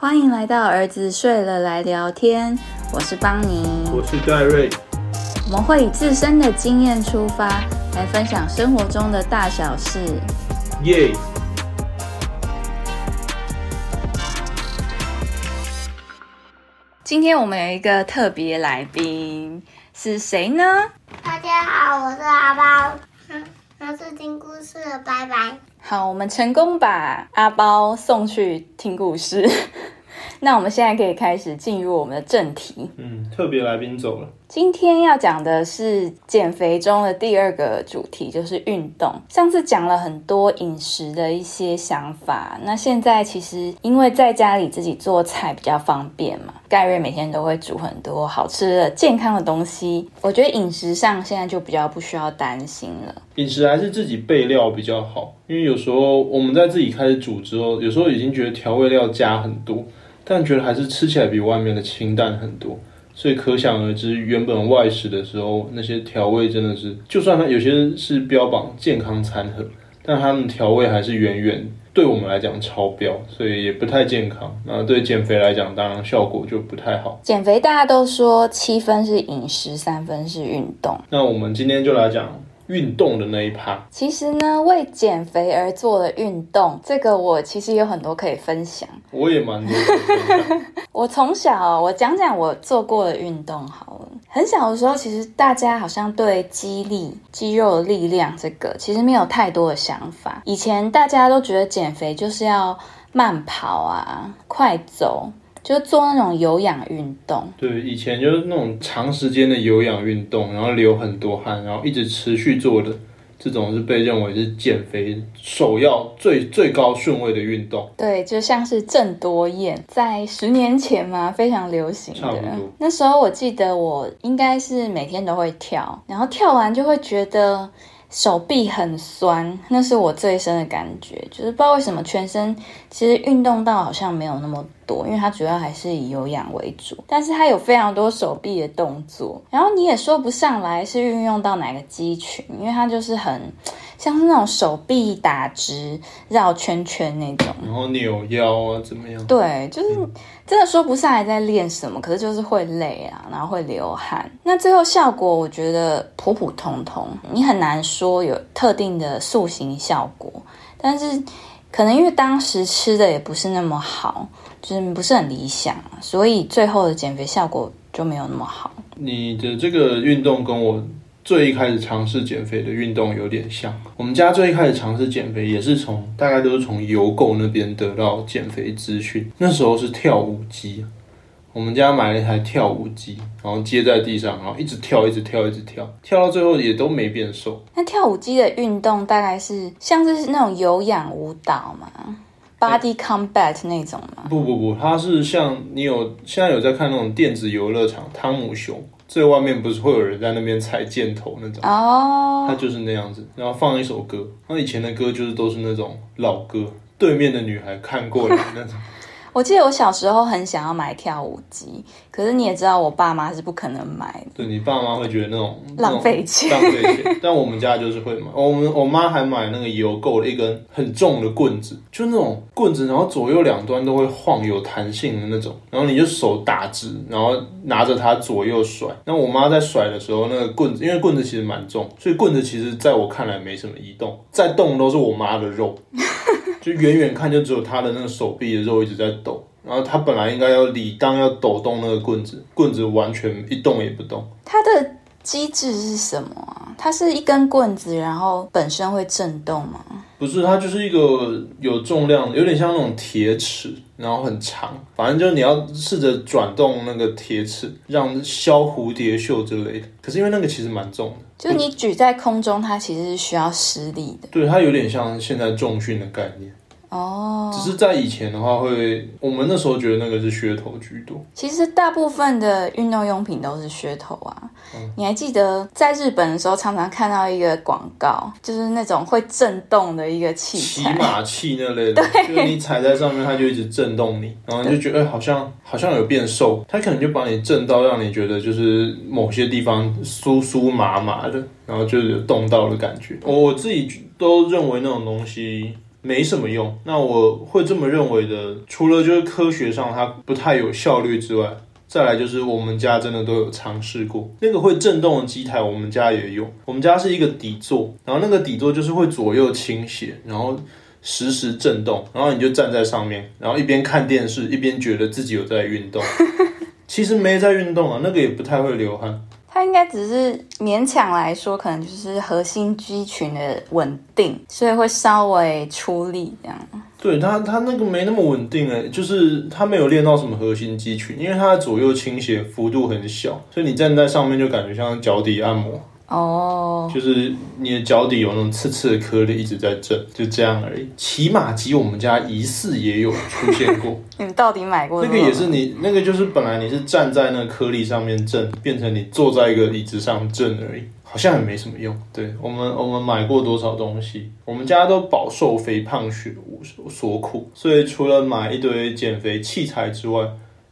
欢迎来到儿子睡了来聊天，我是邦尼，我是戴瑞。我们会以自身的经验出发，来分享生活中的大小事。耶！今天我们有一个特别来宾，是谁呢？大家好，我是阿包，我是听故事的拜拜。好，我们成功把阿包送去听故事。那我们现在可以开始进入我们的正题。嗯，特别来宾走了。今天要讲的是减肥中的第二个主题，就是运动。上次讲了很多饮食的一些想法，那现在其实因为在家里自己做菜比较方便嘛，盖瑞每天都会煮很多好吃的、健康的东西。我觉得饮食上现在就比较不需要担心了。饮食还是自己备料比较好，因为有时候我们在自己开始煮之后，有时候已经觉得调味料加很多，但觉得还是吃起来比外面的清淡很多。所以可想而知，原本外食的时候那些调味真的是，就算它有些是标榜健康餐盒，但它们调味还是远远对我们来讲超标，所以也不太健康。那对减肥来讲，当然效果就不太好。减肥大家都说七分是饮食，三分是运动。那我们今天就来讲。运动的那一趴，其实呢，为减肥而做的运动，这个我其实有很多可以分享。我也蛮多。我从小，我讲讲我做过的运动好了。很小的时候，其实大家好像对肌力、肌肉的力量这个，其实没有太多的想法。以前大家都觉得减肥就是要慢跑啊、快走。就做那种有氧运动，对，以前就是那种长时间的有氧运动，然后流很多汗，然后一直持续做的，这种是被认为是减肥首要最最高顺位的运动。对，就像是郑多燕，在十年前嘛，非常流行的。那时候我记得我应该是每天都会跳，然后跳完就会觉得。手臂很酸，那是我最深的感觉，就是不知道为什么全身其实运动到好像没有那么多，因为它主要还是以有氧为主，但是它有非常多手臂的动作，然后你也说不上来是运用到哪个肌群，因为它就是很。像是那种手臂打直、绕圈圈那种，然后扭腰啊，怎么样？对，就是真的说不上来在练什么，可是就是会累啊，然后会流汗。那最后效果，我觉得普普通通，你很难说有特定的塑形效果。但是可能因为当时吃的也不是那么好，就是不是很理想，所以最后的减肥效果就没有那么好。你的这个运动跟我。最一开始尝试减肥的运动有点像，我们家最一开始尝试减肥也是从大概都是从邮购那边得到减肥资讯。那时候是跳舞机，我们家买了一台跳舞机，然后接在地上，然后一直跳，一直跳，一直跳，跳到最后也都没变瘦。那跳舞机的运动大概是像是那种有氧舞蹈吗？Body Combat 那种吗？不不不，它是像你有现在有在看那种电子游乐场，汤姆熊。最外面不是会有人在那边踩箭头那种哦，他就是那样子，然后放一首歌，那以前的歌就是都是那种老歌，对面的女孩看过来那种。我记得我小时候很想要买跳舞机，可是你也知道，我爸妈是不可能买的。对你爸妈会觉得那种浪费钱，浪费钱。但我们家就是会买，我们我妈还买那个邮购的一根很重的棍子，就那种棍子，然后左右两端都会晃，有弹性的那种，然后你就手打直，然后拿着它左右甩。那我妈在甩的时候，那个棍子，因为棍子其实蛮重，所以棍子其实在我看来没什么移动，在动都是我妈的肉。就远远看，就只有她的那个手臂的肉一直在抖，然后他本来应该要理当要抖动那个棍子，棍子完全一动也不动。它的机制是什么啊？它是一根棍子，然后本身会震动吗？不是，它就是一个有重量，有点像那种铁尺，然后很长，反正就是你要试着转动那个铁尺，让削蝴蝶袖之类的。可是因为那个其实蛮重的，就你举在空中，它其实是需要施力的。对，它有点像现在重训的概念。哦，只是在以前的话，会我们那时候觉得那个是噱头居多。其实大部分的运动用品都是噱头啊。你还记得在日本的时候，常常看到一个广告，就是那种会震动的一个器材，骑马器那类的，就是你踩在上面，它就一直震动你，然后你就觉得 好像好像有变瘦，它可能就把你震到，让你觉得就是某些地方酥酥麻麻的，然后就有动到的感觉。我自己都认为那种东西。没什么用。那我会这么认为的，除了就是科学上它不太有效率之外，再来就是我们家真的都有尝试过，那个会震动的机台，我们家也有。我们家是一个底座，然后那个底座就是会左右倾斜，然后实时震动，然后你就站在上面，然后一边看电视，一边觉得自己有在运动。其实没在运动啊，那个也不太会流汗。它应该只是勉强来说，可能就是核心肌群的稳定，所以会稍微出力这样。对他他那个没那么稳定哎，就是他没有练到什么核心肌群，因为他的左右倾斜幅度很小，所以你站在上面就感觉像脚底按摩。哦，就是你的脚底有那种刺刺的颗粒一直在震，就这样而已。骑马机我们家疑似也有出现过，你们到底买过那个也是你那个就是本来你是站在那个颗粒上面震，变成你坐在一个椅子上震而已，好像也没什么用。对我们我们买过多少东西，我们家都饱受肥胖血所苦，所以除了买一堆减肥器材之外。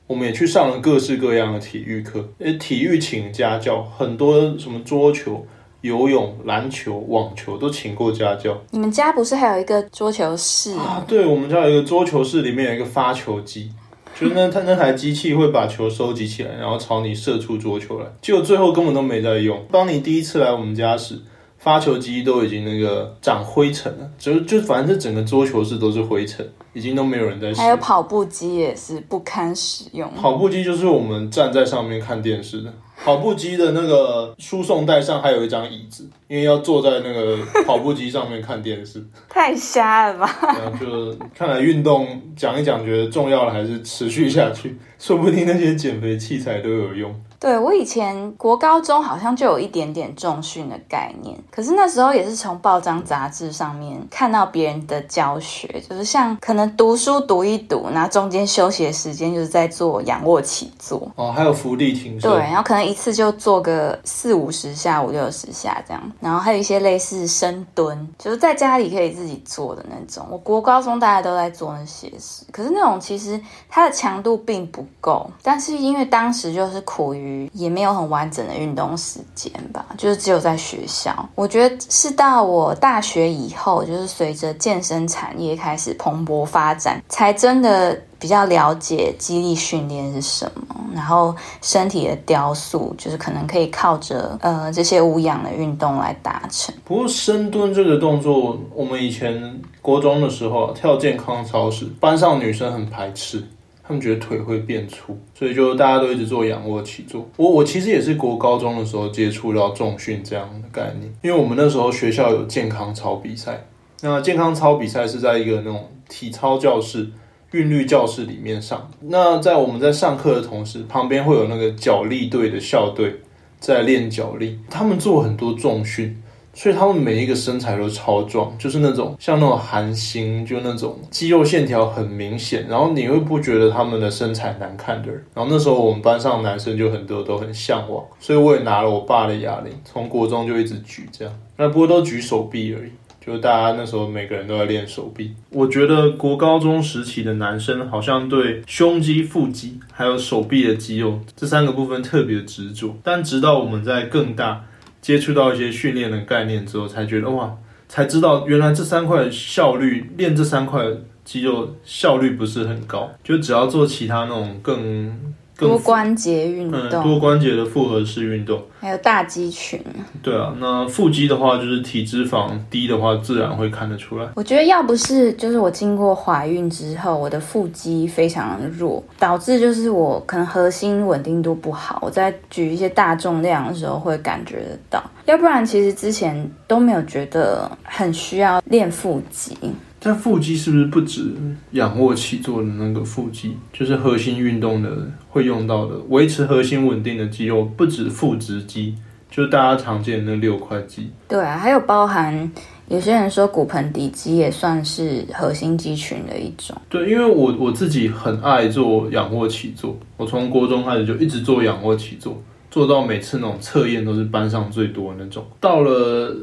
我们也去上了各式各样的体育课，呃，体育请家教，很多什么桌球、游泳、篮球、网球都请过家教。你们家不是还有一个桌球室啊？对，我们家有一个桌球室，里面有一个发球机，就是那它那台机器会把球收集起来，然后朝你射出桌球来。结果最后根本都没在用。当你第一次来我们家时。发球机都已经那个长灰尘了，就就反正整个桌球室都是灰尘，已经都没有人在使。还有跑步机也是不堪使用。跑步机就是我们站在上面看电视的。跑步机的那个输送带上还有一张椅子，因为要坐在那个跑步机上面看电视。太瞎了吧！然后就看来运动讲一讲，觉得重要的还是持续下去，说不定那些减肥器材都有用。对我以前国高中好像就有一点点重训的概念，可是那时候也是从报章杂志上面看到别人的教学，就是像可能读书读一读，然后中间休息的时间就是在做仰卧起坐哦，还有伏地挺身，对，然后可能一次就做个四五十下、五六十下这样，然后还有一些类似深蹲，就是在家里可以自己做的那种。我国高中大家都在做那些事，可是那种其实它的强度并不够，但是因为当时就是苦于。也没有很完整的运动时间吧，就是只有在学校。我觉得是到我大学以后，就是随着健身产业开始蓬勃发展，才真的比较了解肌力训练是什么，然后身体的雕塑就是可能可以靠着呃这些无氧的运动来达成。不过深蹲这个动作，我们以前国中的时候跳健康操时，班上女生很排斥。他们觉得腿会变粗，所以就大家都一直做仰卧起坐。我我其实也是国高中的时候接触到重训这样的概念，因为我们那时候学校有健康操比赛。那健康操比赛是在一个那种体操教室、韵律教室里面上。那在我们在上课的同时，旁边会有那个脚力队的校队在练脚力，他们做很多重训。所以他们每一个身材都超壮，就是那种像那种韩星，就那种肌肉线条很明显，然后你会不觉得他们的身材难看的人。然后那时候我们班上男生就很多都很向往，所以我也拿了我爸的哑铃，从国中就一直举这样。那不过都举手臂而已，就大家那时候每个人都在练手臂。我觉得国高中时期的男生好像对胸肌、腹肌还有手臂的肌肉这三个部分特别执着，但直到我们在更大。接触到一些训练的概念之后，才觉得哇，才知道原来这三块效率练这三块肌肉效率不是很高，就只要做其他那种更。多关节运动，多关节的复合式运动，还有大肌群。对啊，那腹肌的话，就是体脂肪低的话，自然会看得出来。我觉得要不是就是我经过怀孕之后，我的腹肌非常弱，导致就是我可能核心稳定度不好，我在举一些大重量的时候会感觉得到。要不然，其实之前都没有觉得很需要练腹肌。但腹肌是不是不止仰卧起坐的那个腹肌，就是核心运动的会用到的，维持核心稳定的肌肉不止腹直肌，就是大家常见的那六块肌。对啊，还有包含有些人说骨盆底肌也算是核心肌群的一种。对，因为我我自己很爱做仰卧起坐，我从国中开始就一直做仰卧起坐，做到每次那种测验都是班上最多的那种。到了。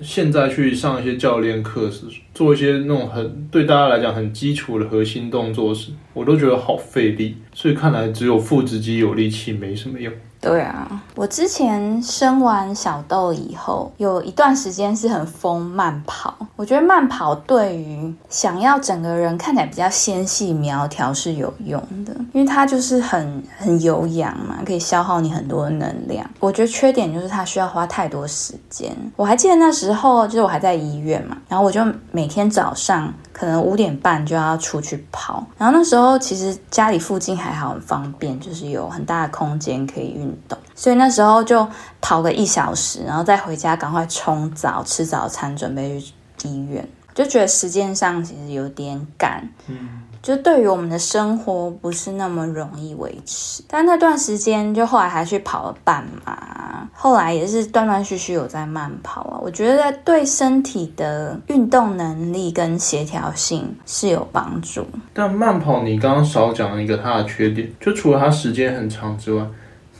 现在去上一些教练课是，做一些那种很对大家来讲很基础的核心动作时，我都觉得好费力。所以看来只有腹直肌有力气没什么用。对啊，我之前生完小豆以后，有一段时间是很疯慢跑。我觉得慢跑对于想要整个人看起来比较纤细苗条是有用的，因为它就是很很有氧嘛，可以消耗你很多能量。我觉得缺点就是它需要花太多时间。我还记得那时候，就是我还在医院嘛，然后我就每天早上可能五点半就要出去跑，然后那时候其实家里附近还好很方便，就是有很大的空间可以运动，所以那时候就跑个一小时，然后再回家赶快冲澡、吃早餐，准备去医院。就觉得时间上其实有点赶，嗯，就对于我们的生活不是那么容易维持。但那段时间就后来还去跑了半马，后来也是断断续续有在慢跑啊。我觉得对身体的运动能力跟协调性是有帮助。但慢跑你刚刚少讲了一个它的缺点，就除了它时间很长之外。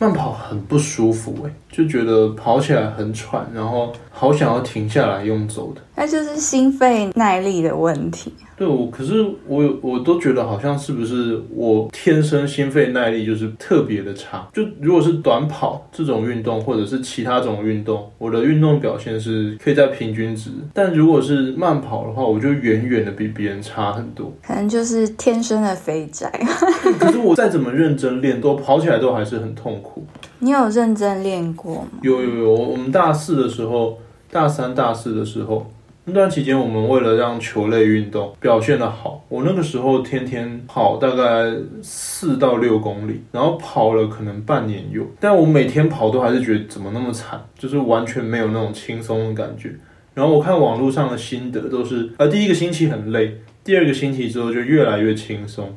慢跑很不舒服哎，就觉得跑起来很喘，然后好想要停下来用走的。那就是心肺耐力的问题。对，我可是我有，我都觉得好像是不是我天生心肺耐力就是特别的差。就如果是短跑这种运动，或者是其他种运动，我的运动表现是可以在平均值。但如果是慢跑的话，我就远远的比别人差很多。可能就是天生的肥宅。可是我再怎么认真练，都跑起来都还是很痛苦。你有认真练过吗？有有有，我们大四的时候，大三、大四的时候。那段期间，我们为了让球类运动表现的好，我那个时候天天跑大概四到六公里，然后跑了可能半年有。但我每天跑都还是觉得怎么那么惨，就是完全没有那种轻松的感觉。然后我看网络上的心得都是，呃，第一个星期很累，第二个星期之后就越来越轻松。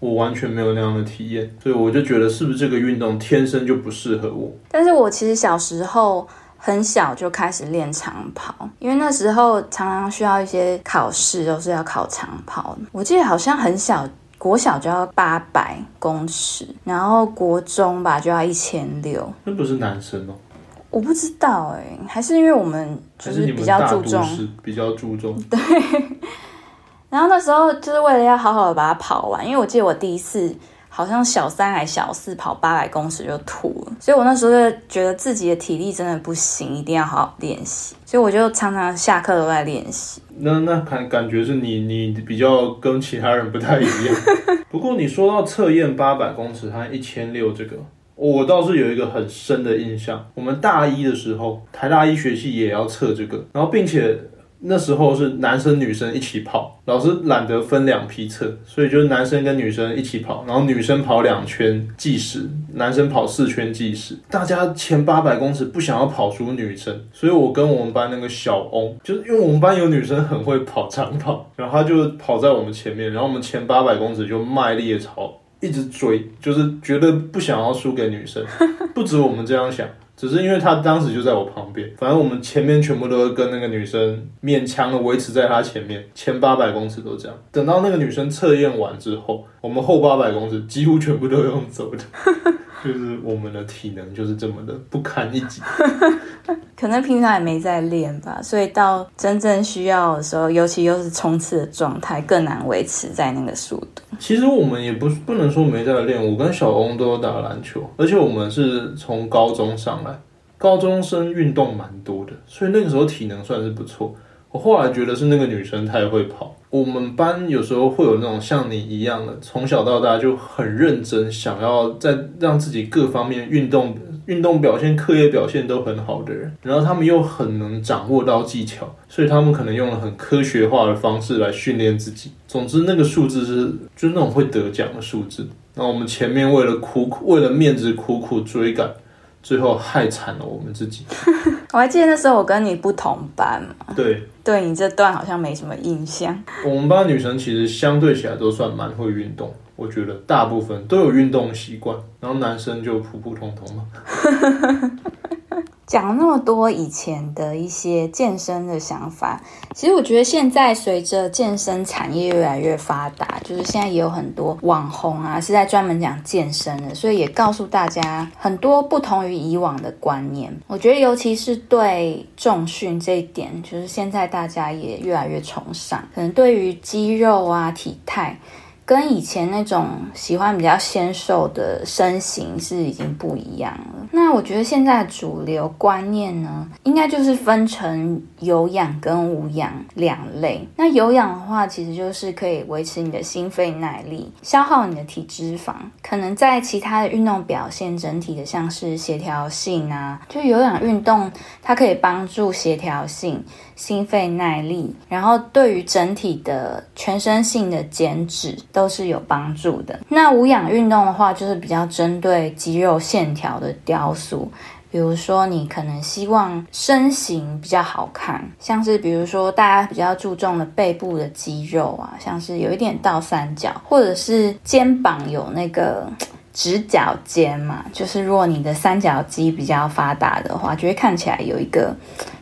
我完全没有那样的体验，所以我就觉得是不是这个运动天生就不适合我？但是我其实小时候。很小就开始练长跑，因为那时候常常需要一些考试，都是要考长跑。我记得好像很小，国小就要八百公尺，然后国中吧就要一千六。那不是男生哦？我不知道哎，还是因为我们就是比较注重，比较注重。对。然后那时候就是为了要好好的把它跑完，因为我记得我第一次。好像小三还小四跑八百公尺就吐了，所以我那时候就觉得自己的体力真的不行，一定要好好练习。所以我就常常下课都在练习。那那感感觉是你你比较跟其他人不太一样。不过你说到测验八百公尺和一千六这个，我倒是有一个很深的印象。我们大一的时候，台大医学系也要测这个，然后并且。那时候是男生女生一起跑，老师懒得分两批测，所以就是男生跟女生一起跑，然后女生跑两圈计时，男生跑四圈计时。大家前八百公尺不想要跑输女生，所以我跟我们班那个小翁，就是因为我们班有女生很会跑长跑，然后他就跑在我们前面，然后我们前八百公尺就卖力的朝一直追，就是觉得不想要输给女生，不止我们这样想。只是因为他当时就在我旁边，反正我们前面全部都跟那个女生勉强的维持在他前面，前八百公尺都这样。等到那个女生测验完之后，我们后八百公尺几乎全部都用走的。就是我们的体能就是这么的不堪一击，可能平常也没在练吧，所以到真正需要的时候，尤其又是冲刺的状态，更难维持在那个速度。其实我们也不不能说没在练，我跟小翁都有打篮球，而且我们是从高中上来，高中生运动蛮多的，所以那个时候体能算是不错。我后来觉得是那个女生太会跑。我们班有时候会有那种像你一样的，从小到大就很认真，想要在让自己各方面运动、运动表现、课业表现都很好的人。然后他们又很能掌握到技巧，所以他们可能用了很科学化的方式来训练自己。总之，那个数字是就是那种会得奖的数字。那我们前面为了苦苦为了面子苦苦追赶。最后害惨了我们自己。我还记得那时候我跟你不同班嘛。对，对你这段好像没什么印象。我们班女生其实相对起来都算蛮会运动，我觉得大部分都有运动习惯，然后男生就普普通通嘛。讲那么多以前的一些健身的想法，其实我觉得现在随着健身产业越来越发达，就是现在也有很多网红啊是在专门讲健身的，所以也告诉大家很多不同于以往的观念。我觉得尤其是对重训这一点，就是现在大家也越来越崇尚，可能对于肌肉啊体态。跟以前那种喜欢比较纤瘦的身形是已经不一样了。那我觉得现在主流观念呢，应该就是分成有氧跟无氧两类。那有氧的话，其实就是可以维持你的心肺耐力，消耗你的体脂肪，可能在其他的运动表现整体的像是协调性啊，就有氧运动它可以帮助协调性。心肺耐力，然后对于整体的全身性的减脂都是有帮助的。那无氧运动的话，就是比较针对肌肉线条的雕塑，比如说你可能希望身形比较好看，像是比如说大家比较注重的背部的肌肉啊，像是有一点倒三角，或者是肩膀有那个 直角肩嘛，就是如果你的三角肌比较发达的话，就会看起来有一个。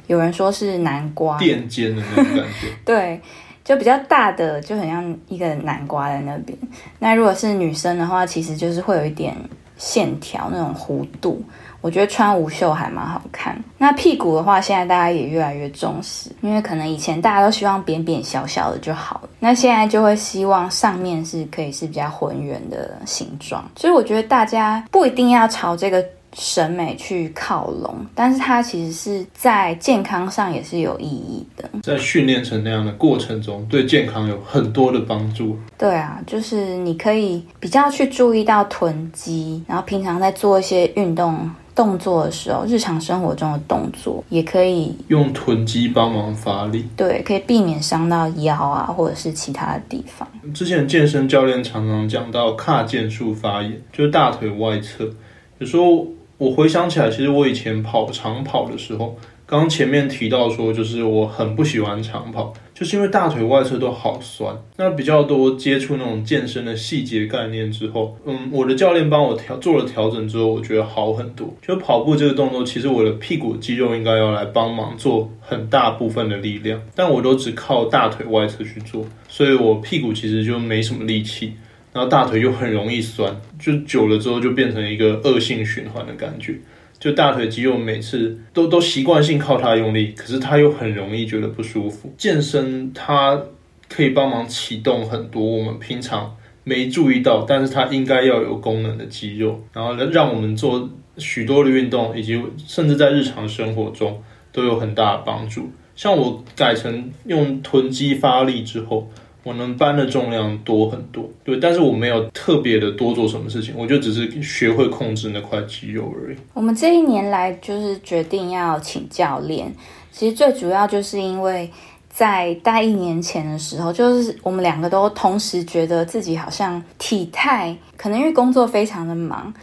有人说是南瓜垫肩的那种感觉，对，就比较大的，就很像一个南瓜在那边。那如果是女生的话，其实就是会有一点线条那种弧度，我觉得穿无袖还蛮好看。那屁股的话，现在大家也越来越重视，因为可能以前大家都希望扁扁小小的就好了，那现在就会希望上面是可以是比较浑圆的形状。所以我觉得大家不一定要朝这个。审美去靠拢，但是它其实是在健康上也是有意义的。在训练成那样的过程中，对健康有很多的帮助。对啊，就是你可以比较去注意到臀肌，然后平常在做一些运动动作的时候，日常生活中的动作也可以用臀肌帮忙发力。对，可以避免伤到腰啊，或者是其他的地方。之前健身教练常常讲到髂腱束发炎，就是大腿外侧，有时候。我回想起来，其实我以前跑长跑的时候，刚前面提到说，就是我很不喜欢长跑，就是因为大腿外侧都好酸。那比较多接触那种健身的细节概念之后，嗯，我的教练帮我调做了调整之后，我觉得好很多。就跑步这个动作，其实我的屁股肌肉应该要来帮忙做很大部分的力量，但我都只靠大腿外侧去做，所以我屁股其实就没什么力气。然后大腿又很容易酸，就久了之后就变成一个恶性循环的感觉。就大腿肌肉每次都都习惯性靠它用力，可是它又很容易觉得不舒服。健身它可以帮忙启动很多我们平常没注意到，但是它应该要有功能的肌肉，然后让我们做许多的运动，以及甚至在日常生活中都有很大的帮助。像我改成用臀肌发力之后。我能搬的重量多很多，对，但是我没有特别的多做什么事情，我就只是学会控制那块肌肉而已。我们这一年来就是决定要请教练，其实最主要就是因为在大一年前的时候，就是我们两个都同时觉得自己好像体态，可能因为工作非常的忙。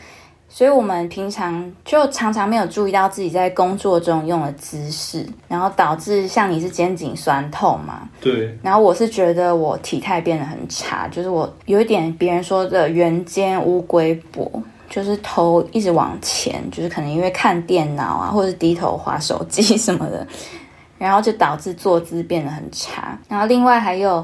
所以，我们平常就常常没有注意到自己在工作中用的姿势，然后导致像你是肩颈酸痛嘛？对。然后我是觉得我体态变得很差，就是我有一点别人说的圆肩乌龟脖，就是头一直往前，就是可能因为看电脑啊，或者是低头划手机什么的，然后就导致坐姿变得很差。然后另外还有。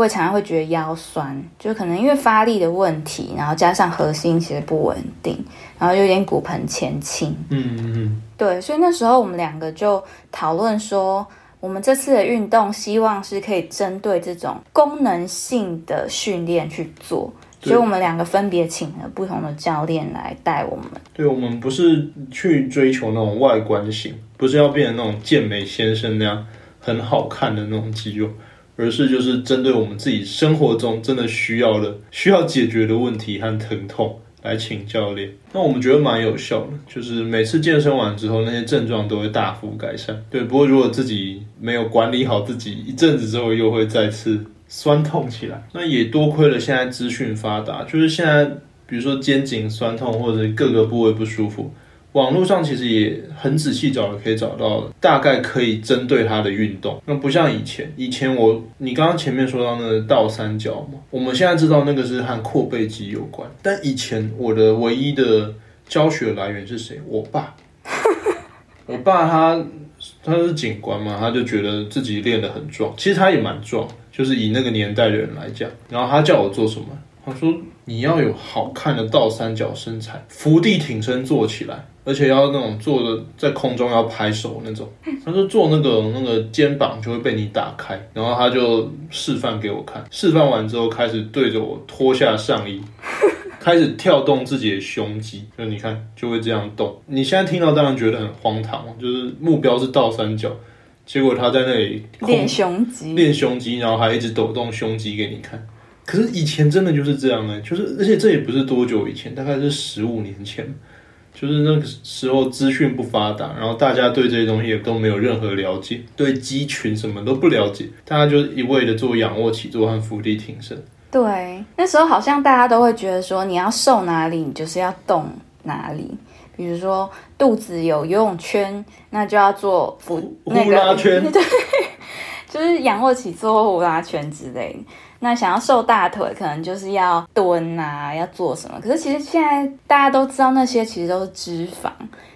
我也常常会觉得腰酸，就可能因为发力的问题，然后加上核心其实不稳定，然后有点骨盆前倾。嗯嗯对，所以那时候我们两个就讨论说，我们这次的运动希望是可以针对这种功能性的训练去做，所以我们两个分别请了不同的教练来带我们。对，我们不是去追求那种外观型，不是要变成那种健美先生那样很好看的那种肌肉。而是就是针对我们自己生活中真的需要的、需要解决的问题和疼痛来请教练。那我们觉得蛮有效的，就是每次健身完之后，那些症状都会大幅改善。对，不过如果自己没有管理好自己，一阵子之后又会再次酸痛起来。那也多亏了现在资讯发达，就是现在比如说肩颈酸痛或者各个部位不舒服。网络上其实也很仔细找了，可以找到大概可以针对他的运动。那不像以前，以前我你刚刚前面说到那个倒三角嘛，我们现在知道那个是和阔背肌有关。但以前我的唯一的教学来源是谁？我爸。我爸他他是警官嘛，他就觉得自己练得很壮，其实他也蛮壮，就是以那个年代的人来讲。然后他叫我做什么，他说你要有好看的倒三角身材，伏地挺身做起来，而且要那种做的在空中要拍手那种。他说做那个那个肩膀就会被你打开，然后他就示范给我看。示范完之后，开始对着我脱下上衣，开始跳动自己的胸肌。就你看就会这样动。你现在听到当然觉得很荒唐，就是目标是倒三角，结果他在那里练胸肌，练胸肌，然后还一直抖动胸肌给你看。可是以前真的就是这样呢、就是而且这也不是多久以前，大概是十五年前，就是那个时候资讯不发达，然后大家对这些东西也都没有任何了解，对肌群什么都不了解，大家就一味的做仰卧起坐和伏地挺身。对，那时候好像大家都会觉得说，你要瘦哪里，你就是要动哪里。比如说肚子有游泳圈，那就要做腹那呼啦个圈 对，就是仰卧起坐、呼啦圈之类的。那想要瘦大腿，可能就是要蹲啊，要做什么？可是其实现在大家都知道，那些其实都是脂肪，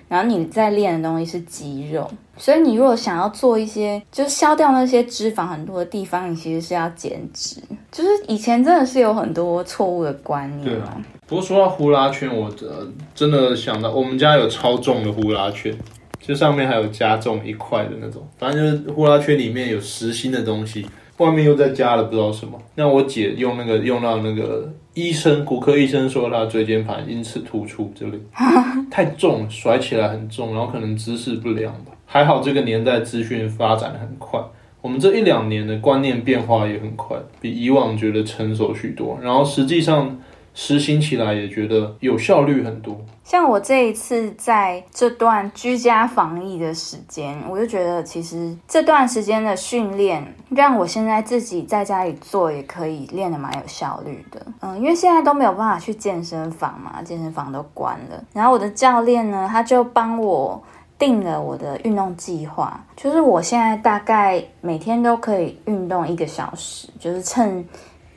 然后你在练的东西是肌肉。所以你如果想要做一些，就消掉那些脂肪很多的地方，你其实是要减脂。就是以前真的是有很多错误的观念对嘛。不过说到呼啦圈，我呃真的想到我们家有超重的呼啦圈，就上面还有加重一块的那种，反正就是呼啦圈里面有实心的东西，外面又再加了不知道什么。那我姐用那个用到那个医生骨科医生说她椎间盘因此突出之类，太重了，甩起来很重，然后可能姿势不良吧。还好这个年代资讯发展得很快。我们这一两年的观念变化也很快，比以往觉得成熟许多，然后实际上实行起来也觉得有效率很多。像我这一次在这段居家防疫的时间，我就觉得其实这段时间的训练，让我现在自己在家里做也可以练得蛮有效率的。嗯，因为现在都没有办法去健身房嘛，健身房都关了。然后我的教练呢，他就帮我定了我的运动计划，就是我现在大概每天都可以运动一个小时，就是趁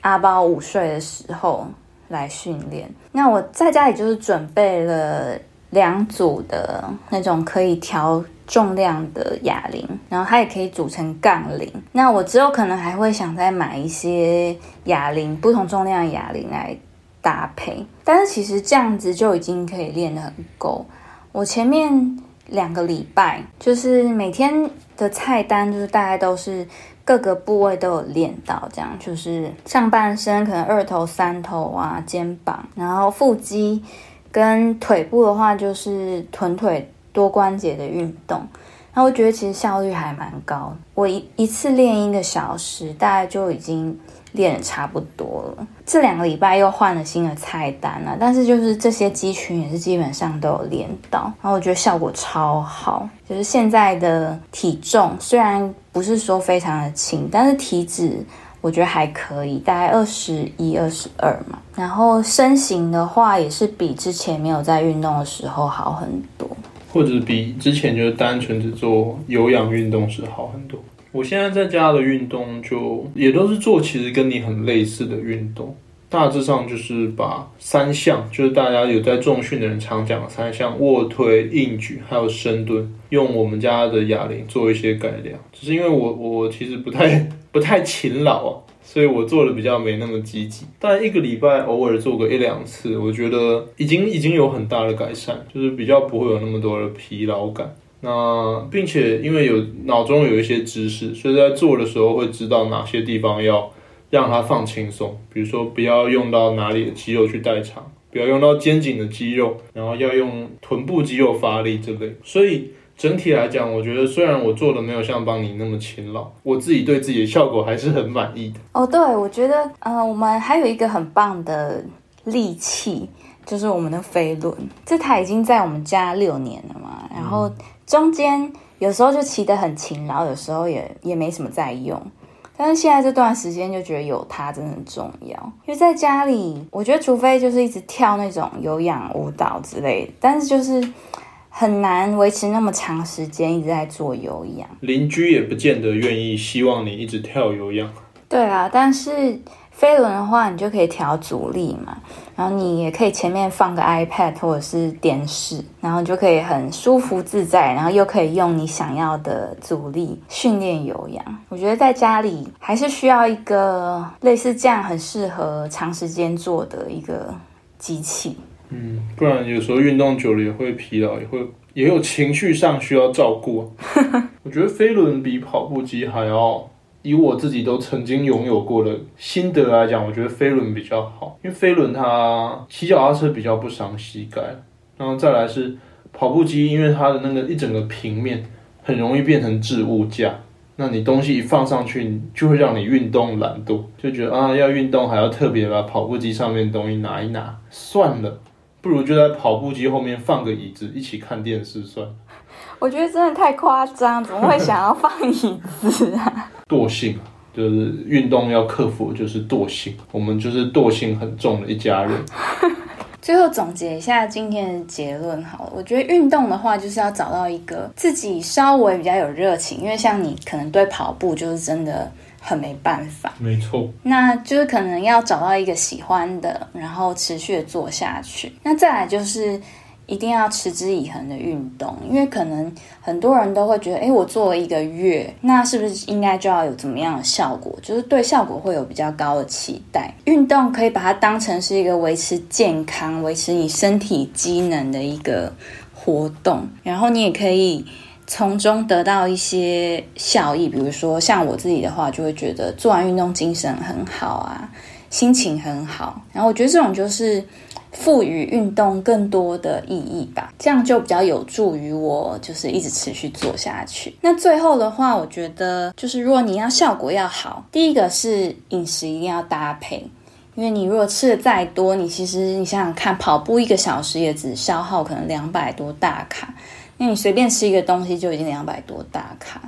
阿包午睡的时候来训练。那我在家里就是准备了两组的那种可以调重量的哑铃，然后它也可以组成杠铃。那我之后可能还会想再买一些哑铃，不同重量的哑铃来搭配。但是其实这样子就已经可以练得很够。我前面两个礼拜就是每天的菜单就是大概都是各个部位都有练到，这样就是上半身可能二头、三头啊，肩膀，然后腹肌跟腿部的话就是臀腿多关节的运动。然后我觉得其实效率还蛮高，我一一次练一个小时，大概就已经练的差不多了。这两个礼拜又换了新的菜单了，但是就是这些肌群也是基本上都有练到，然后我觉得效果超好。就是现在的体重虽然不是说非常的轻，但是体脂我觉得还可以，大概二十一、二十二嘛。然后身形的话也是比之前没有在运动的时候好很多。或者比之前就是单纯只做有氧运动时好很多。我现在在家的运动就也都是做其实跟你很类似的运动，大致上就是把三项，就是大家有在重训的人常讲的三项：卧推、硬举还有深蹲，用我们家的哑铃做一些改良。只是因为我我其实不太 不太勤劳啊，所以我做的比较没那么积极。但一个礼拜偶尔做个一两次，我觉得已经已经有很大的改善，就是比较不会有那么多的疲劳感。那并且因为有脑中有一些知识，所以在做的时候会知道哪些地方要让它放轻松，比如说不要用到哪里的肌肉去代偿，不要用到肩颈的肌肉，然后要用臀部肌肉发力之类。所以整体来讲，我觉得虽然我做的没有像邦尼那么勤劳，我自己对自己的效果还是很满意的。哦，对，我觉得，呃，我们还有一个很棒的利器，就是我们的飞轮。这台已经在我们家六年了嘛，然后中间有时候就骑得很勤劳，有时候也也没什么在用。但是现在这段时间就觉得有它真的很重要，因为在家里，我觉得除非就是一直跳那种有氧舞蹈之类的，但是就是很难维持那么长时间一直在做有氧。邻居也不见得愿意希望你一直跳有氧。对啊，但是飞轮的话，你就可以调阻力嘛，然后你也可以前面放个 iPad 或者是电视，然后你就可以很舒服自在，然后又可以用你想要的阻力训练有氧。我觉得在家里还是需要一个类似这样很适合长时间做的一个机器。嗯，不然有时候运动久了也会疲劳，也会也有情绪上需要照顾啊。我觉得飞轮比跑步机还要。以我自己都曾经拥有过的心得来讲，我觉得飞轮比较好，因为飞轮它骑脚踏车比较不伤膝盖，然后再来是跑步机，因为它的那个一整个平面很容易变成置物架，那你东西一放上去，就会让你运动懒惰，就觉得啊要运动还要特别把跑步机上面东西拿一拿，算了，不如就在跑步机后面放个椅子一起看电视算了。我觉得真的太夸张，怎么会想要放椅子啊？惰性就是运动要克服，就是惰性。我们就是惰性很重的一家人。最后总结一下今天的结论，好了，我觉得运动的话，就是要找到一个自己稍微比较有热情，因为像你可能对跑步就是真的很没办法。没错，那就是可能要找到一个喜欢的，然后持续的做下去。那再来就是。一定要持之以恒的运动，因为可能很多人都会觉得，哎，我做了一个月，那是不是应该就要有怎么样的效果？就是对效果会有比较高的期待。运动可以把它当成是一个维持健康、维持你身体机能的一个活动，然后你也可以从中得到一些效益。比如说，像我自己的话，就会觉得做完运动精神很好啊，心情很好。然后我觉得这种就是。赋予运动更多的意义吧，这样就比较有助于我，就是一直持续做下去。那最后的话，我觉得就是如果你要效果要好，第一个是饮食一定要搭配，因为你如果吃的再多，你其实你想想看，跑步一个小时也只消耗可能两百多大卡，那你随便吃一个东西就已经两百多大卡，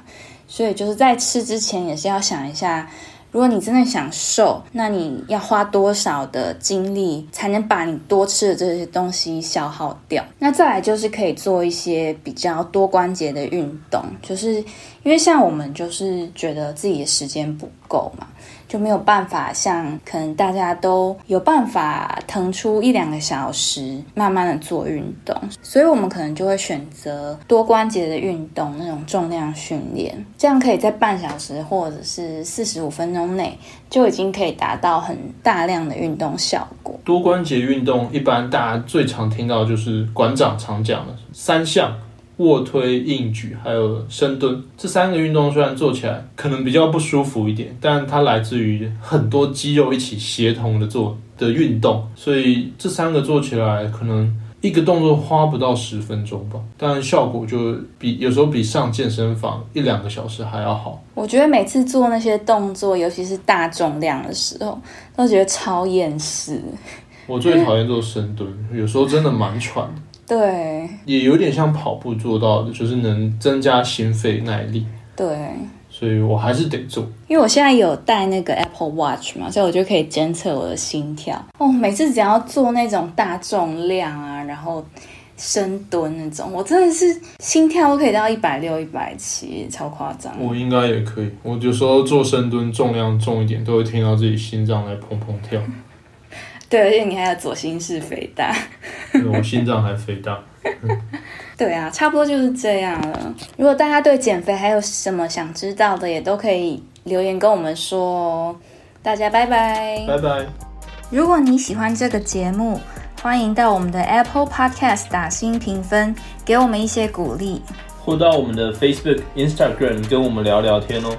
所以就是在吃之前也是要想一下。如果你真的想瘦，那你要花多少的精力才能把你多吃的这些东西消耗掉？那再来就是可以做一些比较多关节的运动，就是因为像我们就是觉得自己的时间不够嘛。就没有办法像可能大家都有办法腾出一两个小时，慢慢的做运动，所以我们可能就会选择多关节的运动，那种重量训练，这样可以在半小时或者是四十五分钟内就已经可以达到很大量的运动效果。多关节运动一般大家最常听到就是馆长常讲的三项。卧推、硬举还有深蹲这三个运动，虽然做起来可能比较不舒服一点，但它来自于很多肌肉一起协同的做的运动，所以这三个做起来可能一个动作花不到十分钟吧，但效果就比有时候比上健身房一两个小时还要好。我觉得每次做那些动作，尤其是大重量的时候，都觉得超厌世。我最讨厌做深蹲，有时候真的蛮喘的。对，也有点像跑步做到的，就是能增加心肺耐力。对，所以我还是得做。因为我现在有戴那个 Apple Watch 嘛，所以我就可以监测我的心跳。哦，每次只要做那种大重量啊，然后深蹲那种，我真的是心跳都可以到一百六、一百七，超夸张。我应该也可以。我有时候做深蹲，重量重一点，都会听到自己心脏在砰砰跳。对，而且你还有左心室肥大，我心脏还肥大。对啊，差不多就是这样了。如果大家对减肥还有什么想知道的，也都可以留言跟我们说哦。大家拜拜，拜拜。如果你喜欢这个节目，欢迎到我们的 Apple Podcast 打新评分，给我们一些鼓励，或到我们的 Facebook、Instagram 跟我们聊聊天哦。